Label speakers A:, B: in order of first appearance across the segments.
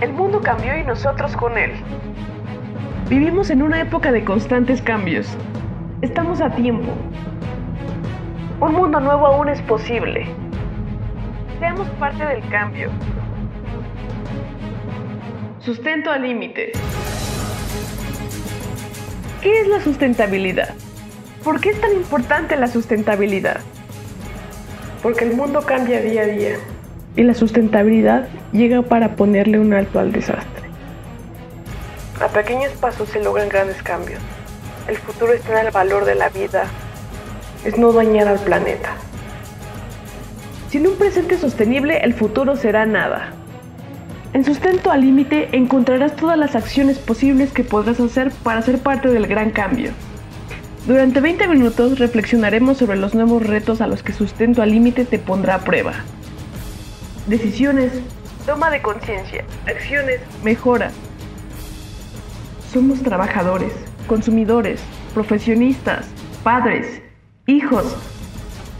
A: El mundo cambió y nosotros con él. Vivimos en una época de constantes cambios. Estamos a tiempo. Un mundo nuevo aún es posible. Seamos parte del cambio. Sustento al límite. ¿Qué es la sustentabilidad? ¿Por qué es tan importante la sustentabilidad? Porque el mundo cambia día a día y la sustentabilidad llega para ponerle un alto al desastre. A pequeños pasos se logran grandes cambios. El futuro está en el valor de la vida, es no dañar al planeta. Sin un presente sostenible, el futuro será nada. En Sustento al Límite encontrarás todas las acciones posibles que podrás hacer para ser parte del gran cambio. Durante 20 minutos reflexionaremos sobre los nuevos retos a los que Sustento al Límite te pondrá a prueba. Decisiones, toma de conciencia, acciones, mejora. Somos trabajadores, consumidores, profesionistas, padres, hijos,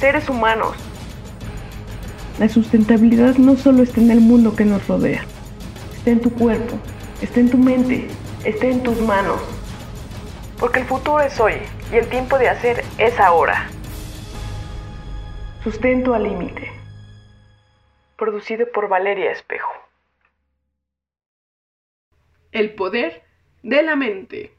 A: seres humanos. La sustentabilidad no solo está en el mundo que nos rodea, está en tu cuerpo, está en tu mente, está en tus manos. Porque el futuro es hoy y el tiempo de hacer es ahora. Sustento al límite. Producido por Valeria Espejo. El poder de la mente.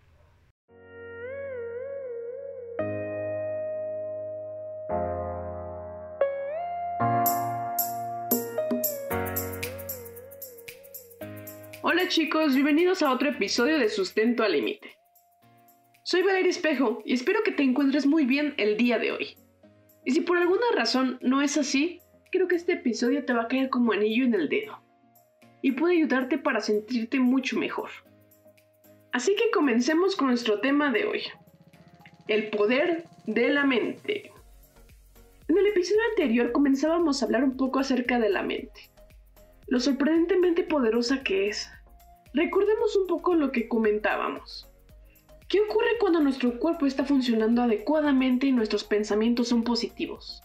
A: Hola chicos, bienvenidos a otro episodio de Sustento al Límite. Soy Valeria Espejo y espero que te encuentres muy bien el día de hoy. Y si por alguna razón no es así, creo que este episodio te va a caer como anillo en el dedo y puede ayudarte para sentirte mucho mejor. Así que comencemos con nuestro tema de hoy, el poder de la mente. En el episodio anterior comenzábamos a hablar un poco acerca de la mente, lo sorprendentemente poderosa que es. Recordemos un poco lo que comentábamos. ¿Qué ocurre cuando nuestro cuerpo está funcionando adecuadamente y nuestros pensamientos son positivos?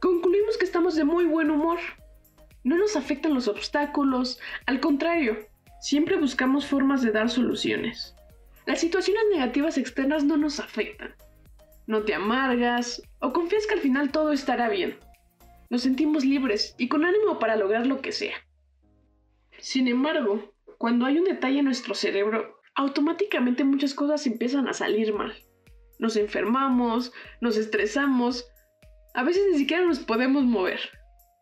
A: Concluimos que estamos de muy buen humor. No nos afectan los obstáculos, al contrario, siempre buscamos formas de dar soluciones. Las situaciones negativas externas no nos afectan. No te amargas o confías que al final todo estará bien. Nos sentimos libres y con ánimo para lograr lo que sea. Sin embargo, cuando hay un detalle en nuestro cerebro, automáticamente muchas cosas empiezan a salir mal. Nos enfermamos, nos estresamos, a veces ni siquiera nos podemos mover.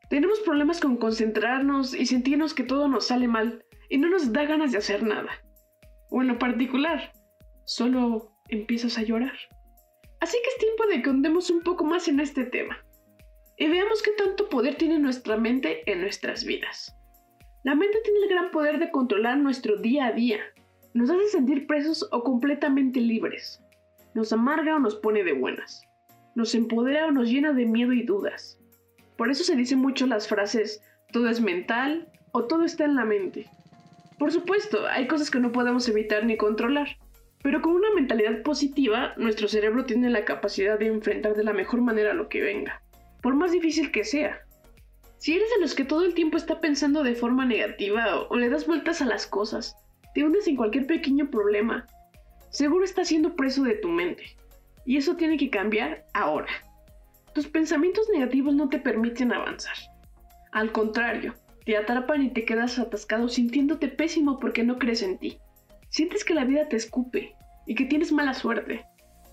A: Tenemos problemas con concentrarnos y sentirnos que todo nos sale mal y no nos da ganas de hacer nada. O en lo particular, solo empiezas a llorar. Así que es tiempo de que hundemos un poco más en este tema y veamos qué tanto poder tiene nuestra mente en nuestras vidas. La mente tiene el gran poder de controlar nuestro día a día. Nos hace sentir presos o completamente libres. Nos amarga o nos pone de buenas. Nos empodera o nos llena de miedo y dudas. Por eso se dicen mucho las frases todo es mental o todo está en la mente. Por supuesto, hay cosas que no podemos evitar ni controlar, pero con una mentalidad positiva, nuestro cerebro tiene la capacidad de enfrentar de la mejor manera lo que venga, por más difícil que sea. Si eres de los que todo el tiempo está pensando de forma negativa o, le das vueltas a las cosas, te hundes en cualquier pequeño problema, seguro estás siendo preso de tu mente. Y eso tiene que cambiar ahora. Tus pensamientos negativos no te permiten avanzar. Al contrario, te atrapan y te quedas atascado sintiéndote pésimo porque no crees en ti. Sientes que la vida te escupe y que tienes mala suerte.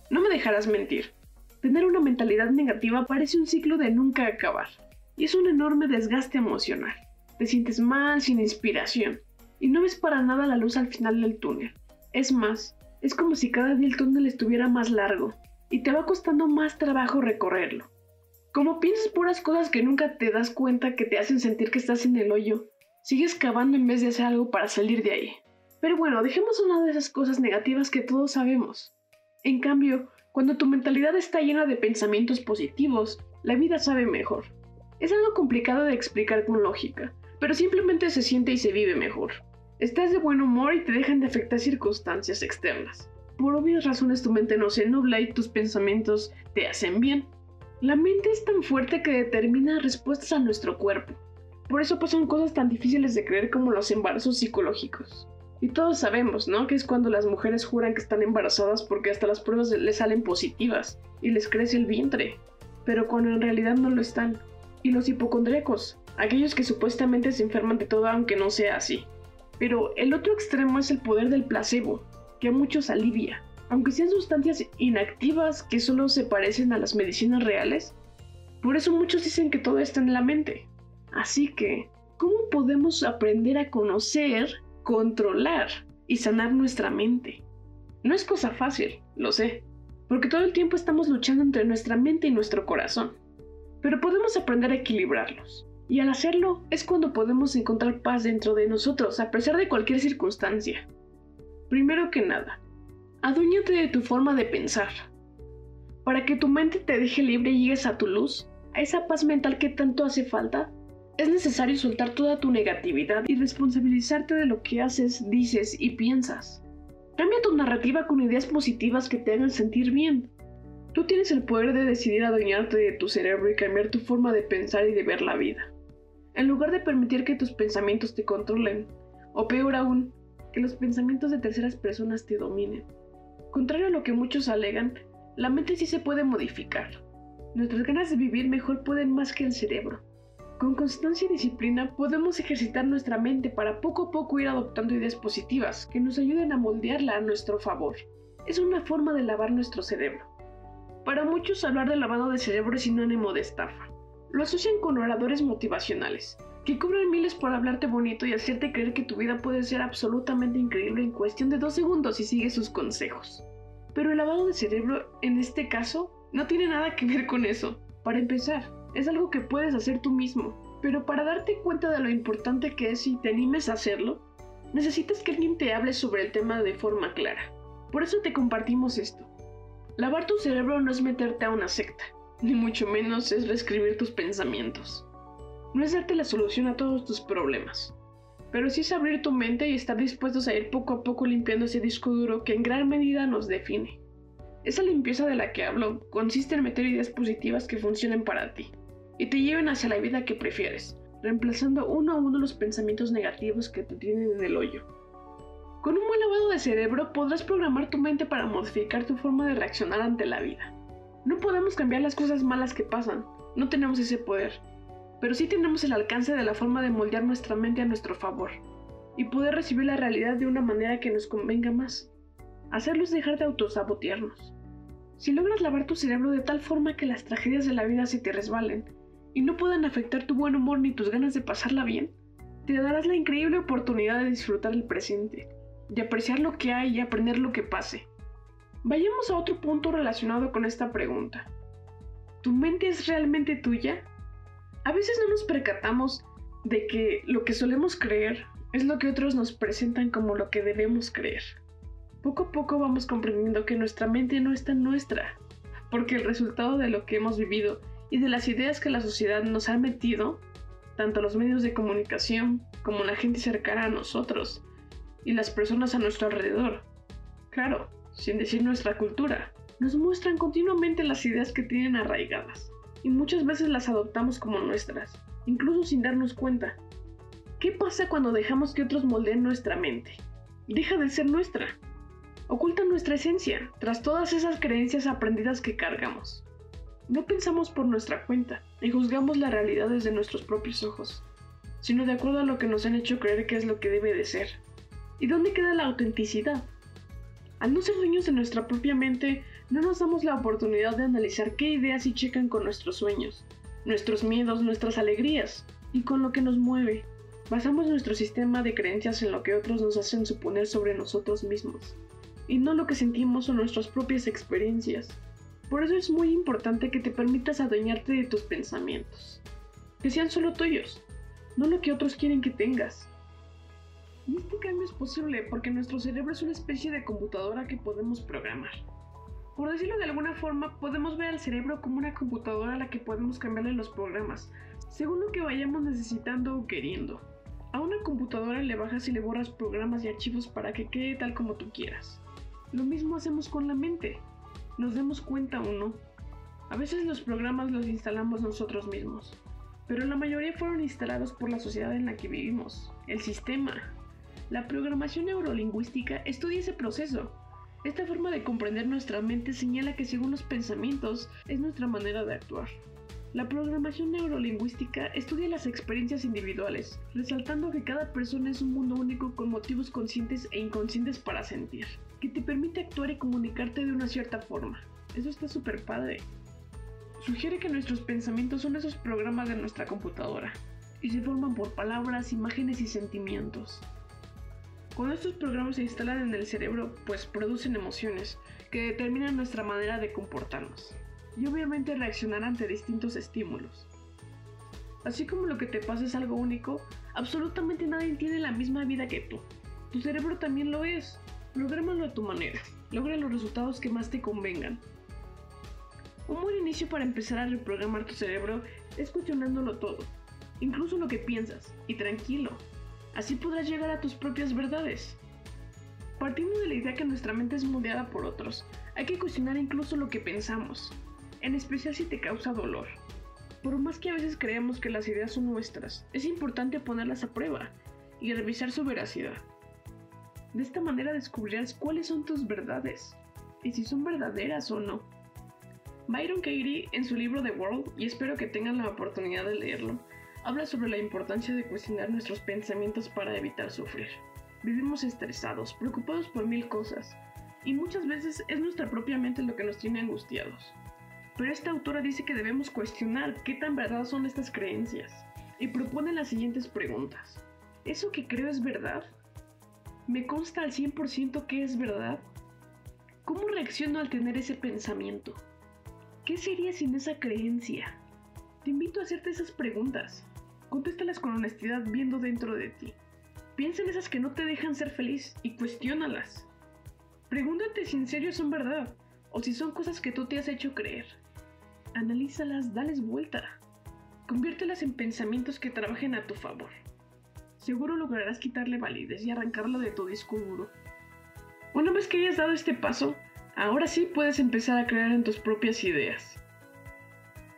A: No me dejarás mentir. Tener una mentalidad negativa parece un ciclo de nunca acabar y es un enorme desgaste emocional. Te sientes mal, sin inspiración, y no ves para nada la luz al final del túnel. Es más, es como si cada día el túnel estuviera más largo, y te va costando más trabajo recorrerlo. Como piensas puras cosas que nunca te das cuenta que te hacen sentir que estás en el hoyo, sigues cavando en vez de hacer algo para salir de ahí. Pero bueno, dejemos una de esas cosas negativas que todos sabemos. En cambio, cuando tu mentalidad está llena de pensamientos positivos, la vida sabe mejor. Es algo complicado de explicar con lógica, pero simplemente se siente y se vive mejor. Estás de buen humor y te dejan de afectar circunstancias externas. Por obvias razones tu mente no se nubla y tus pensamientos te hacen bien. La mente es tan fuerte que determina respuestas a nuestro cuerpo. Por eso pasan cosas tan difíciles de creer como los embarazos psicológicos. Y todos sabemos, ¿no? Que es cuando las mujeres juran que están embarazadas porque hasta las pruebas les salen positivas y les crece el vientre, pero cuando en realidad no lo están. Y los hipocondríacos, aquellos que supuestamente se enferman de todo aunque no sea así. Pero el otro extremo es el poder del placebo, que a muchos alivia. Aunque sean sustancias inactivas que solo se parecen a las medicinas reales, por eso muchos dicen que todo está en la mente. Así que, ¿cómo podemos aprender a conocer controlar y sanar nuestra mente. No es cosa fácil, lo sé, porque todo el tiempo estamos luchando entre nuestra mente y nuestro corazón, pero podemos aprender a equilibrarlos. Y al hacerlo es cuando podemos encontrar paz dentro de nosotros a pesar de cualquier circunstancia. Primero que nada, aduéñate de tu forma de pensar. Para que tu mente te deje libre y llegues a tu luz, a esa paz mental que tanto hace falta, es necesario soltar toda tu negatividad y responsabilizarte de lo que haces, dices y piensas. Cambia tu narrativa con ideas positivas que te hagan sentir bien. Tú tienes el poder de decidir adueñarte de tu cerebro y cambiar tu forma de pensar y de ver la vida. En lugar de permitir que tus pensamientos te controlen, o peor aún, que los pensamientos de terceras personas te dominen. Contrario a lo que muchos alegan, la mente sí se puede modificar. Nuestras ganas de vivir mejor pueden más que el cerebro. Con constancia y disciplina podemos ejercitar nuestra mente para poco a poco ir adoptando ideas positivas que nos ayuden a moldearla a nuestro favor. Es una forma de lavar nuestro cerebro. Para muchos hablar de lavado de cerebro es sinónimo de estafa. Lo asocian con oradores motivacionales, que cobran miles por hablarte bonito y hacerte creer que tu vida puede ser absolutamente increíble en cuestión de dos segundos si sigues sus consejos. Pero el lavado de cerebro, en este caso, no tiene nada que ver con eso. Para empezar, es algo que puedes hacer tú mismo, pero para darte cuenta de lo importante que es y te animes a hacerlo, necesitas que alguien te hable sobre el tema de forma clara. Por eso te compartimos esto. Lavar tu cerebro no es meterte a una secta, ni mucho menos es reescribir tus pensamientos. No es darte la solución a todos tus problemas, pero sí es abrir tu mente y estar dispuestos a ir poco a poco limpiando ese disco duro que en gran medida nos define. Esa limpieza de la que hablo consiste en meter ideas positivas que funcionen para ti y te lleven hacia la vida que prefieres, reemplazando uno a uno los pensamientos negativos que te tienen en el hoyo. Con un buen lavado de cerebro podrás programar tu mente para modificar tu forma de reaccionar ante la vida. No podemos cambiar las cosas malas que pasan, no tenemos ese poder, pero sí tenemos el alcance de la forma de moldear nuestra mente a nuestro favor y poder recibir la realidad de una manera que nos convenga más. Hacerlos dejar de autosabotearnos. Si logras lavar tu cerebro de tal forma que las tragedias de la vida se te resbalen y no puedan afectar tu buen humor ni tus ganas de pasarla bien, te darás la increíble oportunidad de disfrutar el presente, de apreciar lo que hay y aprender lo que pase. Vayamos a otro punto relacionado con esta pregunta. ¿Tu mente es realmente tuya? A veces no nos percatamos de que lo que solemos creer es lo que otros nos presentan como lo que debemos creer. Poco a poco vamos comprendiendo que nuestra mente no es tan nuestra, porque el resultado de lo que hemos vivido y de las ideas que la sociedad nos ha metido, tanto los medios de comunicación como la gente cercana a nosotros y las personas a nuestro alrededor. Claro, sin decir nuestra cultura, nos muestran continuamente las ideas que tienen arraigadas y muchas veces las adoptamos como nuestras, incluso sin darnos cuenta. ¿Qué pasa cuando dejamos que otros moldeen nuestra mente? Deja de ser nuestra. Oculta nuestra esencia tras todas esas creencias aprendidas que cargamos. No pensamos por nuestra cuenta y juzgamos la realidad desde nuestros propios ojos, sino de acuerdo a lo que nos han hecho creer que es lo que debe de ser. ¿Y dónde queda la autenticidad? Al no ser dueños de nuestra propia mente, no nos damos la oportunidad de analizar qué ideas y checan con nuestros sueños, nuestros miedos, nuestras alegrías y con lo que nos mueve. Basamos nuestro sistema de creencias en lo que otros nos hacen suponer sobre nosotros mismos, y no lo que sentimos o nuestras propias experiencias. Por eso es muy importante que te permitas adueñarte de tus pensamientos. Que sean solo tuyos, no lo que otros quieren que tengas. Y este cambio es posible porque nuestro cerebro es una especie de computadora que podemos programar. Por decirlo de alguna forma, podemos ver al cerebro como una computadora a la que podemos cambiarle los programas, según lo que vayamos necesitando o queriendo. A una computadora le bajas y le borras programas y archivos para que quede tal como tú quieras. Lo mismo hacemos con la mente nos demos cuenta o no. A veces los programas los instalamos nosotros mismos. pero la mayoría fueron instalados por la sociedad en la que vivimos, el sistema. La programación neurolingüística estudia ese proceso. Esta forma de comprender nuestra mente señala que según los pensamientos es nuestra manera de actuar. La programación neurolingüística estudia las experiencias individuales, resaltando que cada persona es un mundo único con motivos conscientes e inconscientes para sentir, que te permite actuar y comunicarte de una cierta forma. Eso está súper padre. Sugiere que nuestros pensamientos son esos programas de nuestra computadora, y se forman por palabras, imágenes y sentimientos. Cuando estos programas se instalan en el cerebro, pues producen emociones que determinan nuestra manera de comportarnos y obviamente reaccionar ante distintos estímulos. Así como lo que te pasa es algo único, absolutamente nadie tiene la misma vida que tú. Tu cerebro también lo es. Prográmalo a tu manera. Logra los resultados que más te convengan. Un buen inicio para empezar a reprogramar tu cerebro es cuestionándolo todo, incluso lo que piensas, y tranquilo. Así podrás llegar a tus propias verdades. Partiendo de la idea que nuestra mente es moldeada por otros, hay que cuestionar incluso lo que pensamos, en especial si te causa dolor. Por más que a veces creemos que las ideas son nuestras, es importante ponerlas a prueba y revisar su veracidad. De esta manera descubrirás cuáles son tus verdades y si son verdaderas o no. Byron Katie, en su libro The World, y espero que tengan la oportunidad de leerlo, habla sobre la importancia de cuestionar nuestros pensamientos para evitar sufrir. Vivimos estresados, preocupados por mil cosas, y muchas veces es nuestra propia mente lo que nos tiene angustiados. Pero esta autora dice que debemos cuestionar qué tan verdad son estas creencias y propone las siguientes preguntas. ¿Eso que creo es verdad? ¿Me consta al 100% que es verdad? ¿Cómo reacciono al tener ese pensamiento? ¿Qué sería sin esa creencia? Te invito a hacerte esas preguntas. Contéstalas con honestidad viendo dentro de ti. Piensa en esas que no te dejan ser feliz y cuestiónalas. Pregúntate si en serio son verdad o si son cosas que tú te has hecho creer analízalas, dales vuelta. Conviértelas en pensamientos que trabajen a tu favor. Seguro lograrás quitarle validez y arrancarlo de tu disco duro. Una vez que hayas dado este paso, ahora sí puedes empezar a crear en tus propias ideas.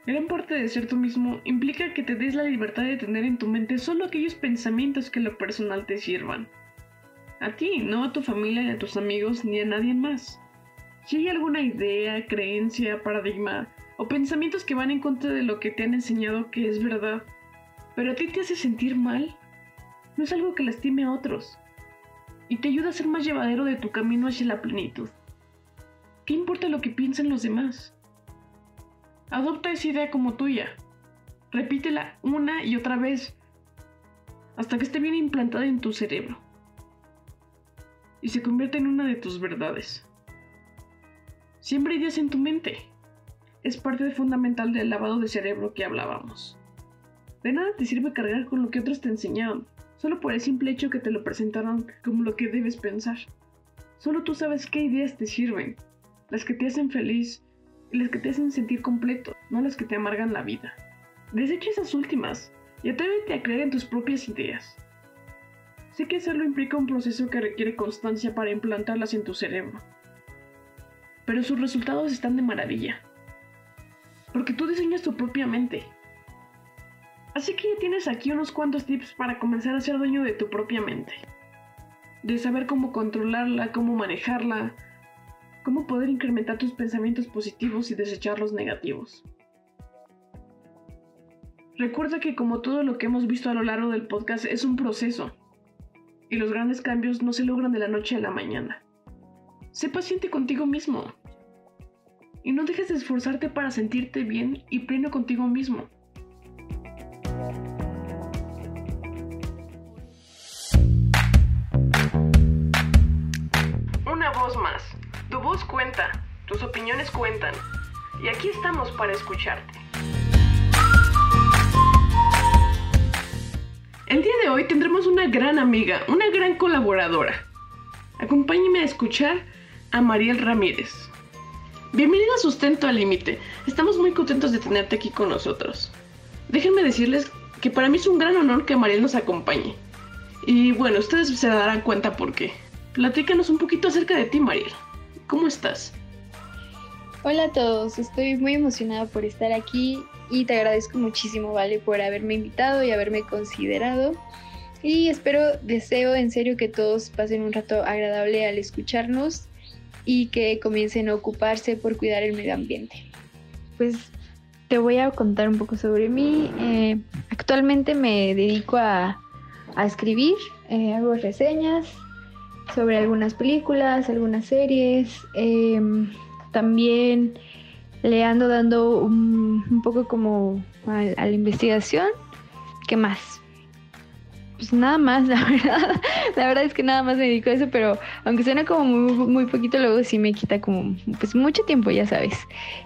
A: Gran parte de ser tú mismo implica que te des la libertad de tener en tu mente solo aquellos pensamientos que lo personal te sirvan. A ti, no a tu familia, ni a tus amigos, ni a nadie más. Si hay alguna idea, creencia, paradigma o pensamientos que van en contra de lo que te han enseñado que es verdad, pero a ti te hace sentir mal, no es algo que lastime a otros y te ayuda a ser más llevadero de tu camino hacia la plenitud. ¿Qué importa lo que piensen los demás? Adopta esa idea como tuya. Repítela una y otra vez hasta que esté bien implantada en tu cerebro y se convierta en una de tus verdades. Siembra ideas en tu mente es parte fundamental del lavado de cerebro que hablábamos. De nada te sirve cargar con lo que otros te enseñaron, solo por el simple hecho que te lo presentaron como lo que debes pensar. Solo tú sabes qué ideas te sirven, las que te hacen feliz las que te hacen sentir completo, no las que te amargan la vida. Desecha esas últimas y atrévete a creer en tus propias ideas. Sé que hacerlo implica un proceso que requiere constancia para implantarlas en tu cerebro, pero sus resultados están de maravilla porque tú diseñas tu propia mente. Así que ya tienes aquí unos cuantos tips para comenzar a ser dueño de tu propia mente. De saber cómo controlarla, cómo manejarla, cómo poder incrementar tus pensamientos positivos y desechar los negativos. Recuerda que como todo lo que hemos visto a lo largo del podcast es un proceso y los grandes cambios no se logran de la noche a la mañana. Sé paciente contigo mismo y no dejes de esforzarte para sentirte bien y pleno contigo mismo. Tu voz cuenta, tus opiniones cuentan. Y aquí estamos para escucharte. El día de hoy tendremos una gran amiga, una gran colaboradora. Acompáñeme a escuchar a Mariel Ramírez. Bienvenida a Sustento al Límite. Estamos muy contentos de tenerte aquí con nosotros. Déjenme decirles que para mí es un gran honor que Mariel nos acompañe. Y bueno, ustedes se darán cuenta por qué. Platícanos un poquito acerca de ti, Mariel. ¿Cómo estás?
B: Hola a todos, estoy muy emocionada por estar aquí y te agradezco muchísimo, Vale, por haberme invitado y haberme considerado. Y espero, deseo en serio que todos pasen un rato agradable al escucharnos y que comiencen a ocuparse por cuidar el medio ambiente. Pues te voy a contar un poco sobre mí. Eh, actualmente me dedico a, escribir, eh, hago reseñas sobre algunas películas, algunas series. Em, también le ando dando un, poco como a la investigación. ¿Qué más? Pues nada más, la verdad. La verdad es que nada más me dedico a eso, pero aunque suena como muy, muy poquito, luego sí me quita como pues mucho tiempo, ya sabes.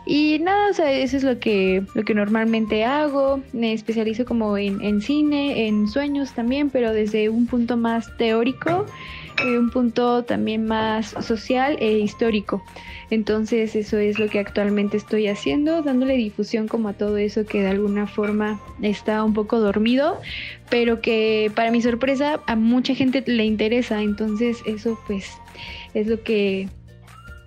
B: Y nada, o sea, eso es lo que, lo que normalmente hago. Me especializo como en, en cine, en sueños también, pero desde un punto más teórico un punto también más social e histórico. Entonces eso es lo que actualmente estoy haciendo, dándole difusión como a todo eso que de alguna forma está un poco dormido, pero que para mi sorpresa a mucha gente le interesa. Entonces eso pues es lo que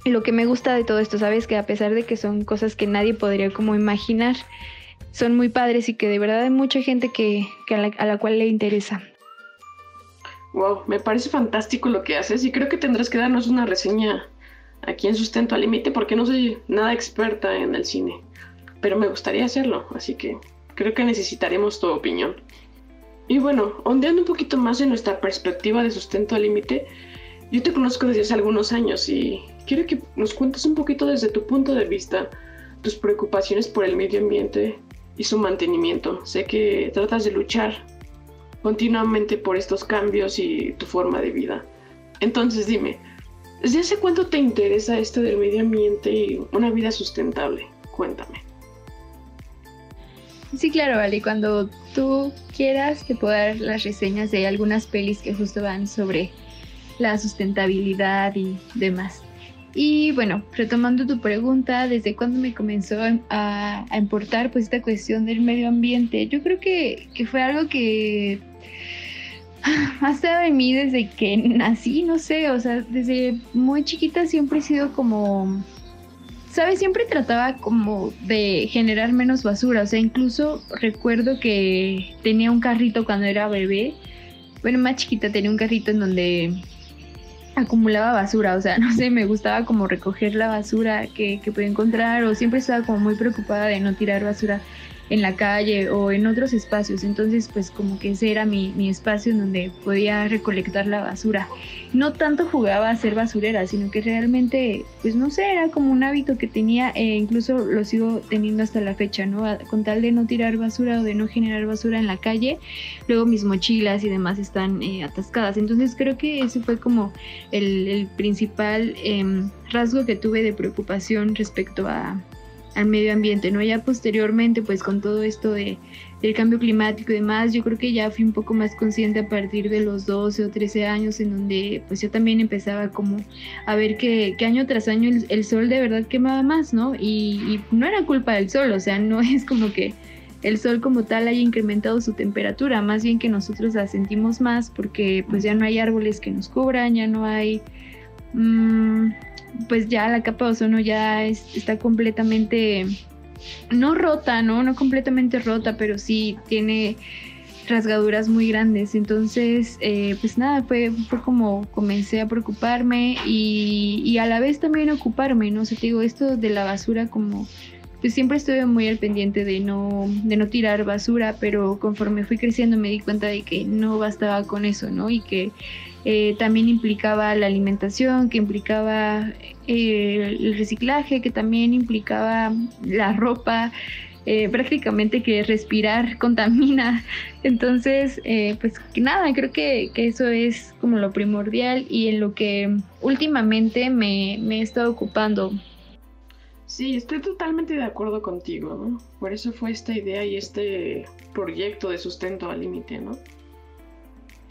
B: lo que me gusta de todo esto, sabes que a pesar de que son cosas que nadie podría como imaginar, son muy padres y que de verdad hay mucha gente que, a la cual le interesa.
A: Wow, me parece fantástico lo que haces y creo que tendrás que darnos una reseña aquí en Sustento al Límite porque no soy nada experta en el cine, pero me gustaría hacerlo, así que creo que necesitaremos tu opinión. Y bueno, ondeando un poquito más en nuestra perspectiva de Sustento al Límite, yo te conozco desde hace algunos años y quiero que nos cuentes un poquito desde tu punto de vista tus preocupaciones por el medio ambiente y su mantenimiento. Sé que tratas de luchar continuamente por estos cambios y tu forma de vida. Entonces dime, ¿desde hace cuánto te interesa esto del medio ambiente y una vida sustentable? Cuéntame.
B: Sí, claro, vale. Cuando tú quieras te puedo dar las reseñas de algunas pelis que justo van sobre la sustentabilidad y demás. Y bueno, retomando tu pregunta, ¿desde cuándo me comenzó a, importar pues esta cuestión del medio ambiente? Yo creo que, que fue algo que ha estado en mí desde que nací, no sé, o sea, desde muy chiquita siempre he sido como, ¿sabes? Siempre trataba como de generar menos basura, o sea, incluso recuerdo que tenía un carrito cuando era bebé, bueno, más chiquita tenía un carrito en donde acumulaba basura, o sea, no sé, me gustaba como recoger la basura que, que podía encontrar o siempre estaba como muy preocupada de no tirar basura en la calle o en otros espacios. Entonces, pues como que ese era mi, mi espacio en donde podía recolectar la basura. No tanto jugaba a ser basurera, sino que realmente, pues no sé, era como un hábito que tenía e incluso lo sigo teniendo hasta la fecha, ¿no? Con tal de no tirar basura o de no generar basura en la calle, luego mis mochilas y demás están eh, atascadas. Entonces creo que ese fue como el, el principal em, rasgo que tuve de preocupación respecto a, al medio ambiente, ¿no? Ya posteriormente, pues con todo esto de, del cambio climático y demás, yo creo que ya fui un poco más consciente a partir de los 12 o 13 años, en donde pues yo también empezaba como a ver que, año tras año el, sol de verdad quemaba más, ¿no? Y, no era culpa del sol, o sea, no es como que el sol como tal haya incrementado su temperatura, más bien que nosotros la sentimos más porque pues ya no hay árboles que nos cubran, ya no hay... Mmm, pues ya la capa de ozono ya está completamente, no rota, ¿no? No completamente rota, pero sí tiene rasgaduras muy grandes. Entonces, eh, pues nada, fue, como comencé a preocuparme y, y, a la vez también ocuparme, ¿no? O sea, te digo, esto de la basura como... Pues siempre estuve muy al pendiente de no, de no tirar basura, pero conforme fui creciendo me di cuenta de que no bastaba con eso, ¿no? Y que eh, también implicaba la alimentación, que implicaba eh, el reciclaje, que también implicaba la ropa, eh, prácticamente que respirar contamina. Entonces, pues nada, creo que, eso es como lo primordial y en lo que últimamente me, me he estado ocupando.
A: Sí, estoy totalmente de acuerdo contigo, Por eso fue esta idea y este proyecto de sustento al límite, ¿no?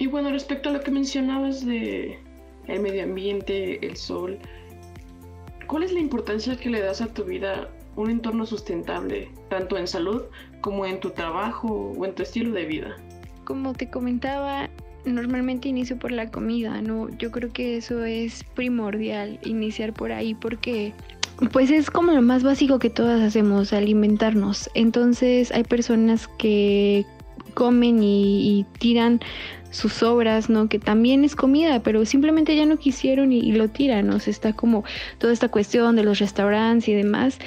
A: Y bueno, respecto a lo que mencionabas de el medio ambiente, el sol, ¿cuál es la importancia que le das a tu vida un entorno sustentable, tanto en salud como en tu trabajo o en tu estilo de vida?
B: Como te comentaba, normalmente inicio por la comida, ¿no? Yo creo que eso es primordial, iniciar por ahí porque pues es como lo más básico que todas hacemos, alimentarnos. Entonces hay personas que comen y, tiran sus sobras, ¿no? Que también es comida, pero simplemente ya no quisieron y, lo tiran, ¿no? está como toda esta cuestión de los restaurantes y demás.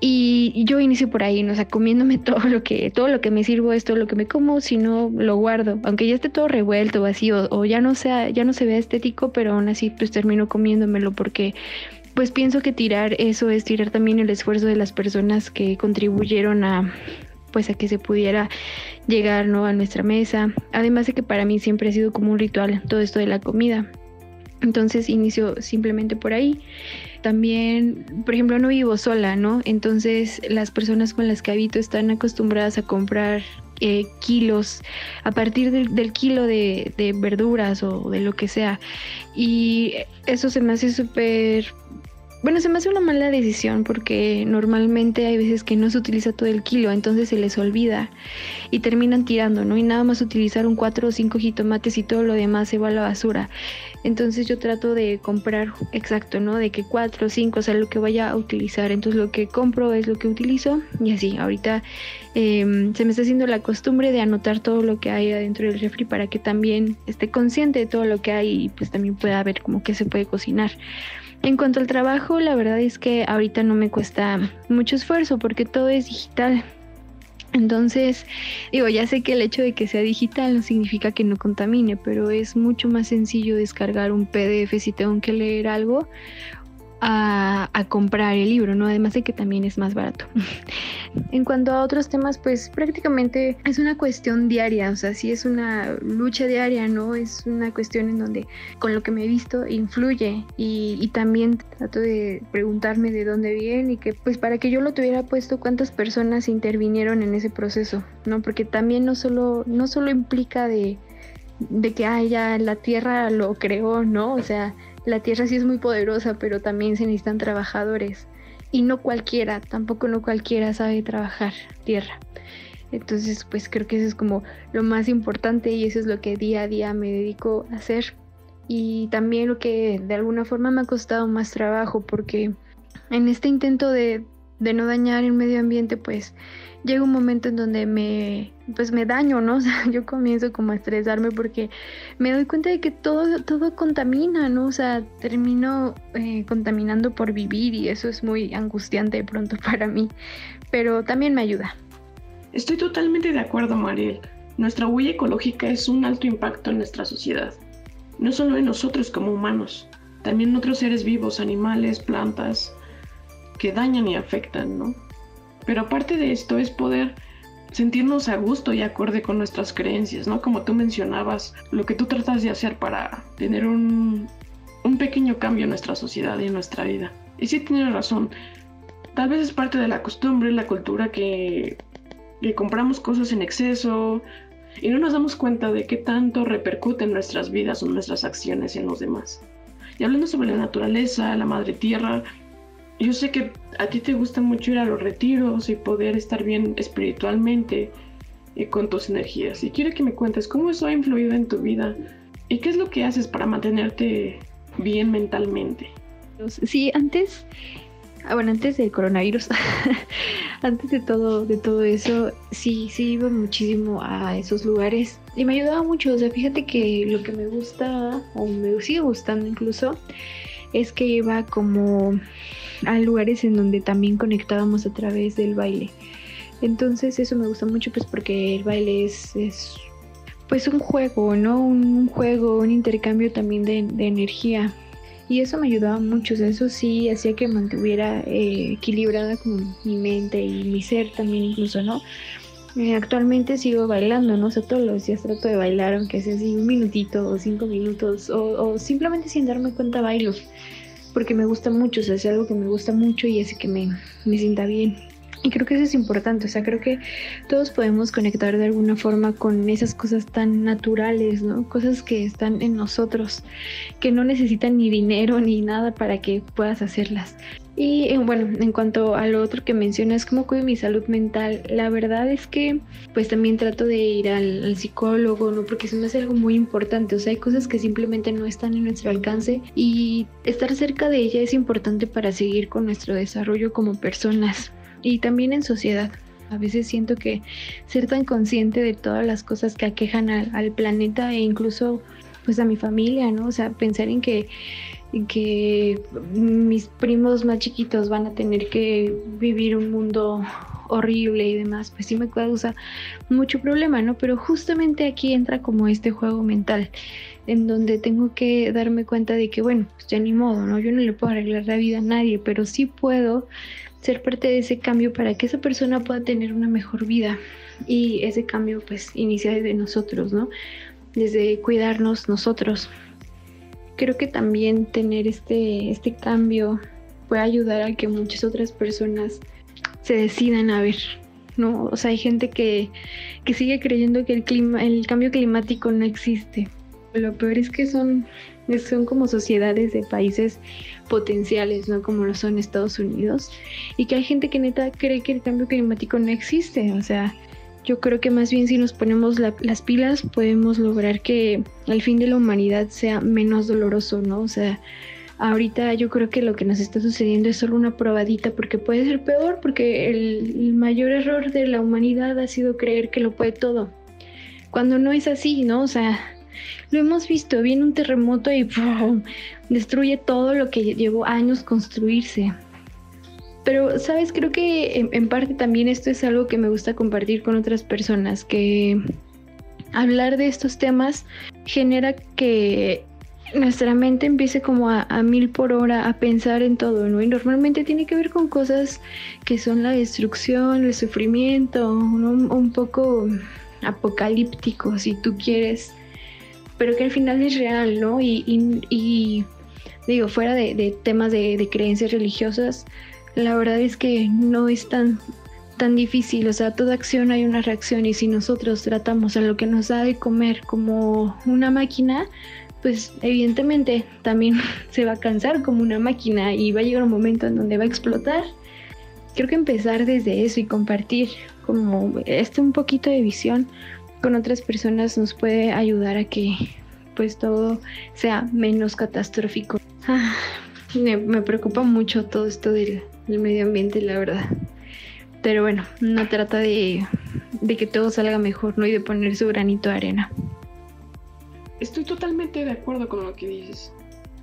B: Y yo inicio por ahí. O sea, comiéndome todo lo que, todo lo que me sirvo es todo lo que me como, si no lo guardo, aunque ya esté todo revuelto, vacío, o ya no sea, ya no se vea estético, pero aún así pues termino comiéndomelo porque pues pienso que tirar eso es tirar también el esfuerzo de las personas que contribuyeron a pues a que se pudiera llegar ¿no? a nuestra mesa. Además de que para mí siempre ha sido como un ritual todo esto de la comida. Entonces inicio simplemente por ahí. También, por ejemplo, no vivo sola, ¿no? Entonces las personas con las que habito están acostumbradas a comprar eh, kilos a partir del kilo de, de, verduras o de lo que sea. Y eso se me hace súper bueno, se me hace una mala decisión porque normalmente hay veces que no se utiliza todo el kilo, entonces se les olvida y terminan tirando, ¿no? Y nada más utilizar un 4 o 5 jitomates y todo lo demás se va a la basura. Entonces yo trato de comprar exacto, ¿no? De que 4 o 5 sea lo que vaya a utilizar. Entonces lo que compro es lo que utilizo y así. Ahorita em, se me está haciendo la costumbre de anotar todo lo que hay adentro del refri para que también esté consciente de todo lo que hay y pues también pueda ver como que se puede cocinar. En cuanto al trabajo, la verdad es que ahorita no me cuesta mucho esfuerzo porque todo es digital. Entonces, digo, ya sé que el hecho de que sea digital no significa que no contamine, pero es mucho más sencillo descargar un PDF si tengo que leer algo a, comprar el libro, ¿no? Además de que también es más barato. en cuanto a otros temas, pues prácticamente es una cuestión diaria, o sea, sí es una lucha diaria, ¿no? Es una cuestión en donde con lo que me he visto influye y, también trato de preguntarme de dónde viene y que pues para que yo lo tuviera puesto cuántas personas intervinieron en ese proceso, ¿no? Porque también no solo, no solo implica de de que ah, ya la tierra lo creó, ¿no? O sea, la tierra sí es muy poderosa, pero también se necesitan trabajadores. Y no cualquiera, tampoco no cualquiera sabe trabajar tierra. Entonces, pues creo que eso es como lo más importante y eso es lo que día a día me dedico a hacer. Y también lo que de alguna forma me ha costado más trabajo porque en este intento de, de no dañar el medio ambiente, pues llega un momento en donde me, pues me daño, ¿no? O sea, yo comienzo como a estresarme porque me doy cuenta de que todo, todo contamina, ¿no? O sea, termino eh, contaminando por vivir y eso es muy angustiante de pronto para mí, pero también me ayuda.
A: Estoy totalmente de acuerdo, Mariel. Nuestra huella ecológica es un alto impacto en nuestra sociedad, no solo en nosotros como humanos, también en otros seres vivos, animales, plantas, que dañan y afectan, ¿no? Pero aparte de esto es poder sentirnos a gusto y acorde con nuestras creencias, ¿no? Como tú mencionabas, lo que tú tratas de hacer para tener un, pequeño cambio en nuestra sociedad y en nuestra vida. Y sí tienes razón, tal vez es parte de la costumbre, la cultura que, que compramos cosas en exceso y no nos damos cuenta de qué tanto repercuten nuestras vidas o nuestras acciones en los demás. Y hablando sobre la naturaleza, la madre tierra, yo sé que a ti te gusta mucho ir a los retiros y poder estar bien espiritualmente y con tus energías. Y quiero que me cuentes cómo eso ha influido en tu vida y qué es lo que haces para mantenerte bien mentalmente.
B: Sí, antes, ah, bueno, antes del coronavirus, antes de todo, de todo eso, sí, sí iba muchísimo a esos lugares y me ayudaba mucho. O sea, fíjate que lo que me gusta, o me sigue gustando incluso, es que iba como a lugares en donde también conectábamos a través del baile. Entonces eso me gusta mucho pues porque el baile es, pues un juego, ¿no? Un, juego, un intercambio también de, energía. Y eso me ayudaba mucho, eso sí hacía que mantuviera eh, equilibrada como mi mente y mi ser también incluso, ¿no? Eh, actualmente sigo bailando, ¿no? O sea, todos los días trato de bailar, aunque sea así un minutito o cinco minutos, o, o simplemente sin darme cuenta bailo porque me gusta mucho, o sea, es algo que me gusta mucho y hace que me, me sienta bien. Y creo que eso es importante, o sea, creo que todos podemos conectar de alguna forma con esas cosas tan naturales, ¿no? Cosas que están en nosotros, que no necesitan ni dinero ni nada para que puedas hacerlas. Y eh, bueno, en cuanto a lo otro que mencionas, cómo cuido mi salud mental, la verdad es que pues también trato de ir al, al, psicólogo, ¿no? Porque se me hace algo muy importante, o sea, hay cosas que simplemente no están en nuestro alcance y estar cerca de ella es importante para seguir con nuestro desarrollo como personas y también en sociedad. A veces siento que ser tan consciente de todas las cosas que aquejan al, planeta e incluso pues a mi familia, ¿no? O sea, pensar en que, que mis primos más chiquitos van a tener que vivir un mundo horrible y demás, pues sí me causa mucho problema, ¿no? Pero justamente aquí entra como este juego mental, en donde tengo que darme cuenta de que, bueno, pues ya ni modo, ¿no? Yo no le puedo arreglar la vida a nadie, pero sí puedo ser parte de ese cambio para que esa persona pueda tener una mejor vida. Y ese cambio pues inicia desde nosotros, ¿no? Desde cuidarnos nosotros. Creo que también tener este, este cambio puede ayudar a que muchas otras personas se decidan a ver, ¿no? O sea, hay gente que, que sigue creyendo que el, clima, el cambio climático no existe. Lo peor es que son son como sociedades de países potenciales, ¿no? Como lo son Estados Unidos. Y que hay gente que neta cree que el cambio climático no existe. O sea, yo creo que más bien si nos ponemos las pilas podemos lograr que el fin de la humanidad sea menos doloroso, ¿no? O sea, ahorita yo creo que lo que nos está sucediendo es solo una probadita porque puede ser peor porque el mayor error de la humanidad ha sido creer que lo puede todo. Cuando no es así, ¿no? O sea, lo hemos visto, viene un terremoto y destruye todo lo que llevó años construirse. Pero, sabes, creo que en, parte también esto es algo que me gusta compartir con otras personas, que hablar de estos temas genera que nuestra mente empiece como a, mil por hora a pensar en todo, ¿no? Y normalmente tiene que ver con cosas que son la destrucción, el sufrimiento, un poco apocalíptico, si tú quieres pero que al final es real, ¿no? Y, digo, fuera de, temas de, creencias religiosas, la verdad es que no es tan, tan difícil, o sea, toda acción hay una reacción y si nosotros tratamos a lo que nos da de comer como una máquina, pues evidentemente también se va a cansar como una máquina y va a llegar un momento en donde va a explotar. Creo que empezar desde eso y compartir como este un poquito de visión con otras personas nos puede ayudar a que pues todo sea menos catastrófico. Ah, me, preocupa mucho todo esto del, medio ambiente, la verdad. Pero bueno, no trata de, que todo salga mejor, ¿no? Y de poner su granito de arena.
A: Estoy totalmente de acuerdo con lo que dices.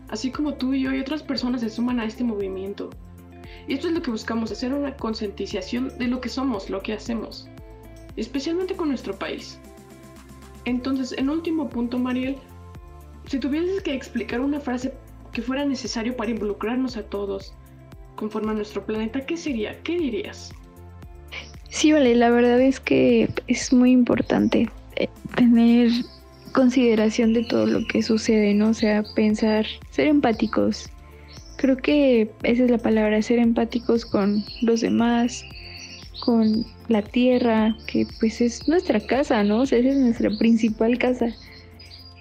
A: Así como tú y yo y otras personas se suman a este movimiento. Y esto es lo que buscamos, hacer una concientización de lo que somos, lo que hacemos especialmente con nuestro país. Entonces, en último punto, Mariel, si tuvieses que explicar una frase que fuera necesario para involucrarnos a todos conforme a nuestro planeta, ¿qué sería? ¿Qué dirías?
B: Sí, vale, la verdad es que es muy importante eh, tener consideración de todo lo que sucede, ¿no? O sea, pensar, ser empáticos. Creo que esa es la palabra, ser empáticos con los demás, con la tierra, que pues es nuestra casa, ¿no? Esa es nuestra principal casa.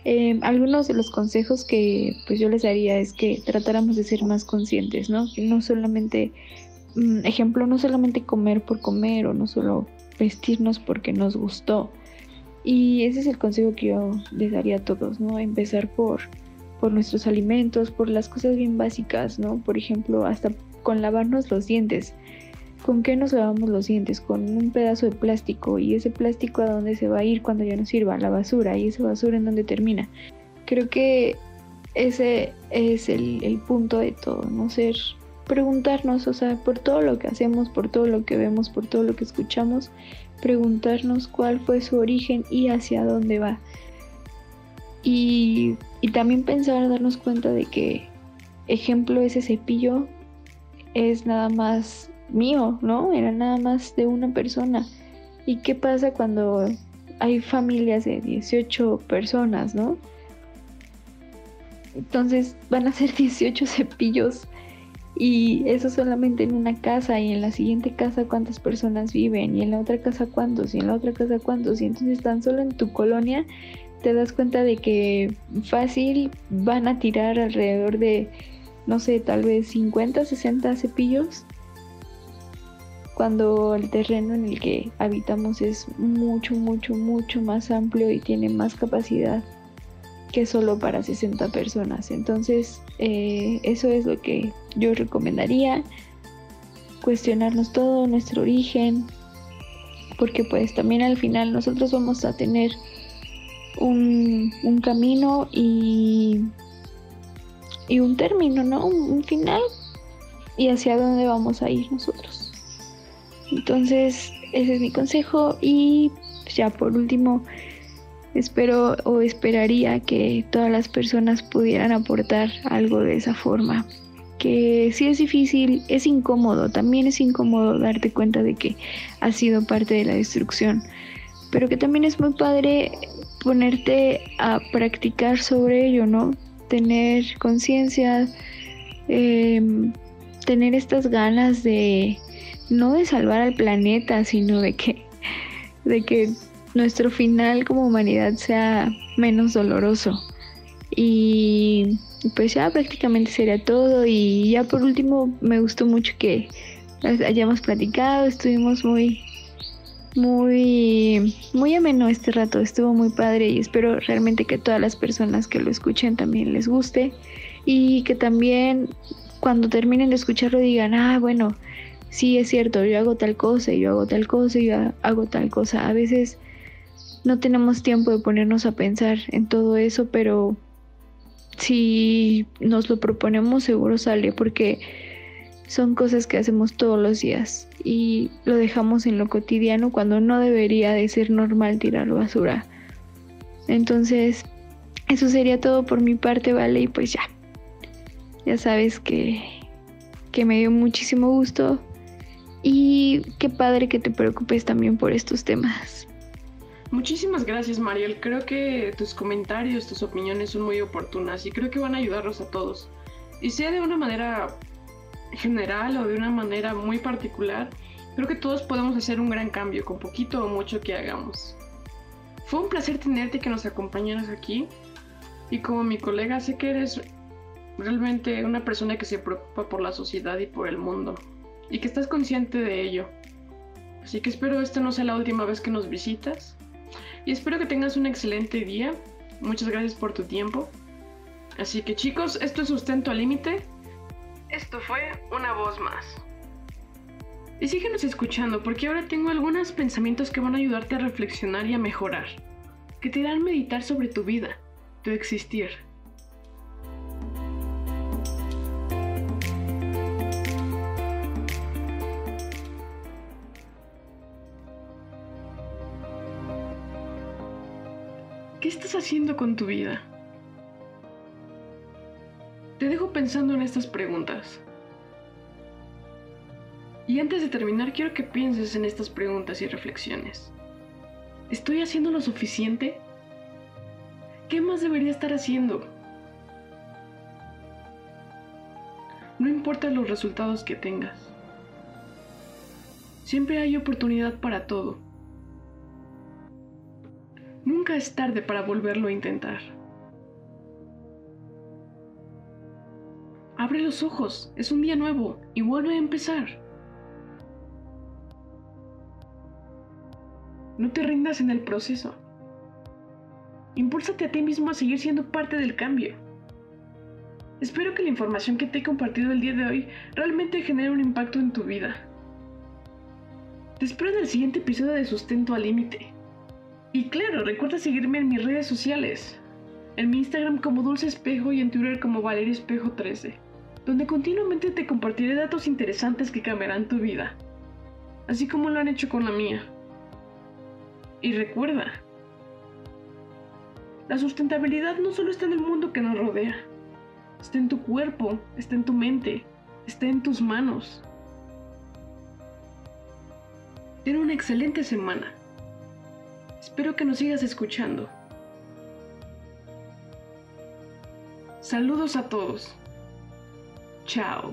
B: Em, algunos de los consejos que pues yo les daría es que tratáramos de ser más conscientes, ¿no? No solamente, mm, ejemplo, no solamente comer por comer o no solo vestirnos porque nos gustó. Y ese es el consejo que yo les daría a todos, ¿no? Empezar por, por nuestros alimentos, por las cosas bien básicas, ¿no? Por ejemplo, hasta con lavarnos los dientes ¿Con qué nos lavamos los dientes? Con un pedazo de plástico. ¿Y ese plástico a dónde se va a ir cuando ya no sirva? La basura. ¿Y esa basura en dónde termina? Creo que ese es el, punto de todo, ¿no? Ser, preguntarnos, o sea, por todo lo que hacemos, por todo lo que vemos, por todo lo que escuchamos, preguntarnos cuál fue su origen y hacia dónde va. Y, y también pensar, darnos cuenta de que, ejemplo, ese cepillo es nada más mío, ¿no? Era nada más de una persona. ¿Y qué pasa cuando hay familias de 18 personas, ¿no? Entonces van a ser 18 cepillos Y eso solamente en una casa y en la siguiente casa cuántas personas viven y en la otra casa cuántos y en la otra casa cuántos. Y entonces tan solo en tu colonia te das cuenta de que fácil van a tirar alrededor de, no sé, tal vez 50, 60 cepillos. Cuando el terreno en el que habitamos es mucho, mucho, mucho más amplio y tiene más capacidad que solo para 60 personas. Entonces, eh, eso es lo que yo recomendaría. Cuestionarnos todo, nuestro origen, porque pues también al final nosotros vamos a tener un, camino y, y un término, ¿no? Un, final y hacia dónde vamos a ir nosotros. Entonces, ese es mi consejo y ya por último, Espero o esperaría que todas las personas pudieran aportar algo de esa forma. Que si es difícil, es incómodo, también es incómodo darte cuenta de que has sido parte de la destrucción, pero que también es muy padre ponerte a practicar sobre ello, ¿no? Tener conciencia, em, tener estas ganas de no de salvar al planeta, sino de que de que nuestro final como humanidad sea menos doloroso. Y pues ya prácticamente sería todo. Y ya por último me gustó mucho que hayamos platicado, estuvimos muy, muy, muy ameno este rato, estuvo muy padre y espero realmente que todas las personas que lo escuchen también les guste y que también cuando terminen de escucharlo digan, ah, bueno, sí es cierto, yo hago tal cosa, yo hago tal cosa, yo hago tal cosa. A veces no tenemos tiempo de ponernos a pensar en todo eso, pero si nos lo proponemos seguro sale porque son cosas que hacemos todos los días y lo dejamos en lo cotidiano cuando no debería de ser normal tirar basura. Entonces, eso sería todo por mi parte, ¿vale? Y pues ya. Ya sabes que, que me dio muchísimo gusto y qué padre que te preocupes también por estos temas.
A: Muchísimas gracias, Mariel. Creo que tus comentarios, tus opiniones son muy oportunas y creo que van a ayudarnos a todos. Y sea de una manera general o de una manera muy particular, creo que todos podemos hacer un gran cambio con poquito o mucho que hagamos. Fue un placer tenerte que nos acompañaras aquí y como mi colega sé que eres realmente una persona que se preocupa por la sociedad y por el mundo y que estás consciente de ello. Así que espero esta no sea la última vez que nos visitas y espero que tengas un excelente día. Muchas gracias por tu tiempo. Así que chicos, esto es Sustento al Límite. Esto fue una voz más. Y síguenos escuchando porque ahora tengo algunos pensamientos que van a ayudarte a reflexionar y a mejorar, que te dan meditar sobre tu vida, tu existir. ¿Qué estás haciendo con tu vida? Te dejo pensando en estas preguntas. Y antes de terminar, quiero que pienses en estas preguntas y reflexiones. ¿Estoy haciendo lo suficiente? ¿Qué más debería estar haciendo? No importa los resultados que tengas. Siempre hay oportunidad para todo. Nunca es tarde para volverlo a intentar. Abre los ojos, es un día nuevo y vuelve a empezar. No te rindas en el proceso. Impúlsate a ti mismo a seguir siendo parte del cambio. Espero que la información que te he compartido el día de hoy realmente genere un impacto en tu vida. Te espero en el siguiente episodio de Sustento al Límite. Y claro, recuerda seguirme en mis redes sociales. En mi Instagram como Dulce Espejo y en Twitter como Valeria Espejo 13, donde continuamente te compartiré datos interesantes que cambiarán tu vida, así como lo han hecho con la mía. Y recuerda, la sustentabilidad no solo está en el mundo que nos rodea, está en tu cuerpo, está en tu mente, está en tus manos. Ten una excelente semana. Espero que nos sigas escuchando. Saludos a todos. Tchau!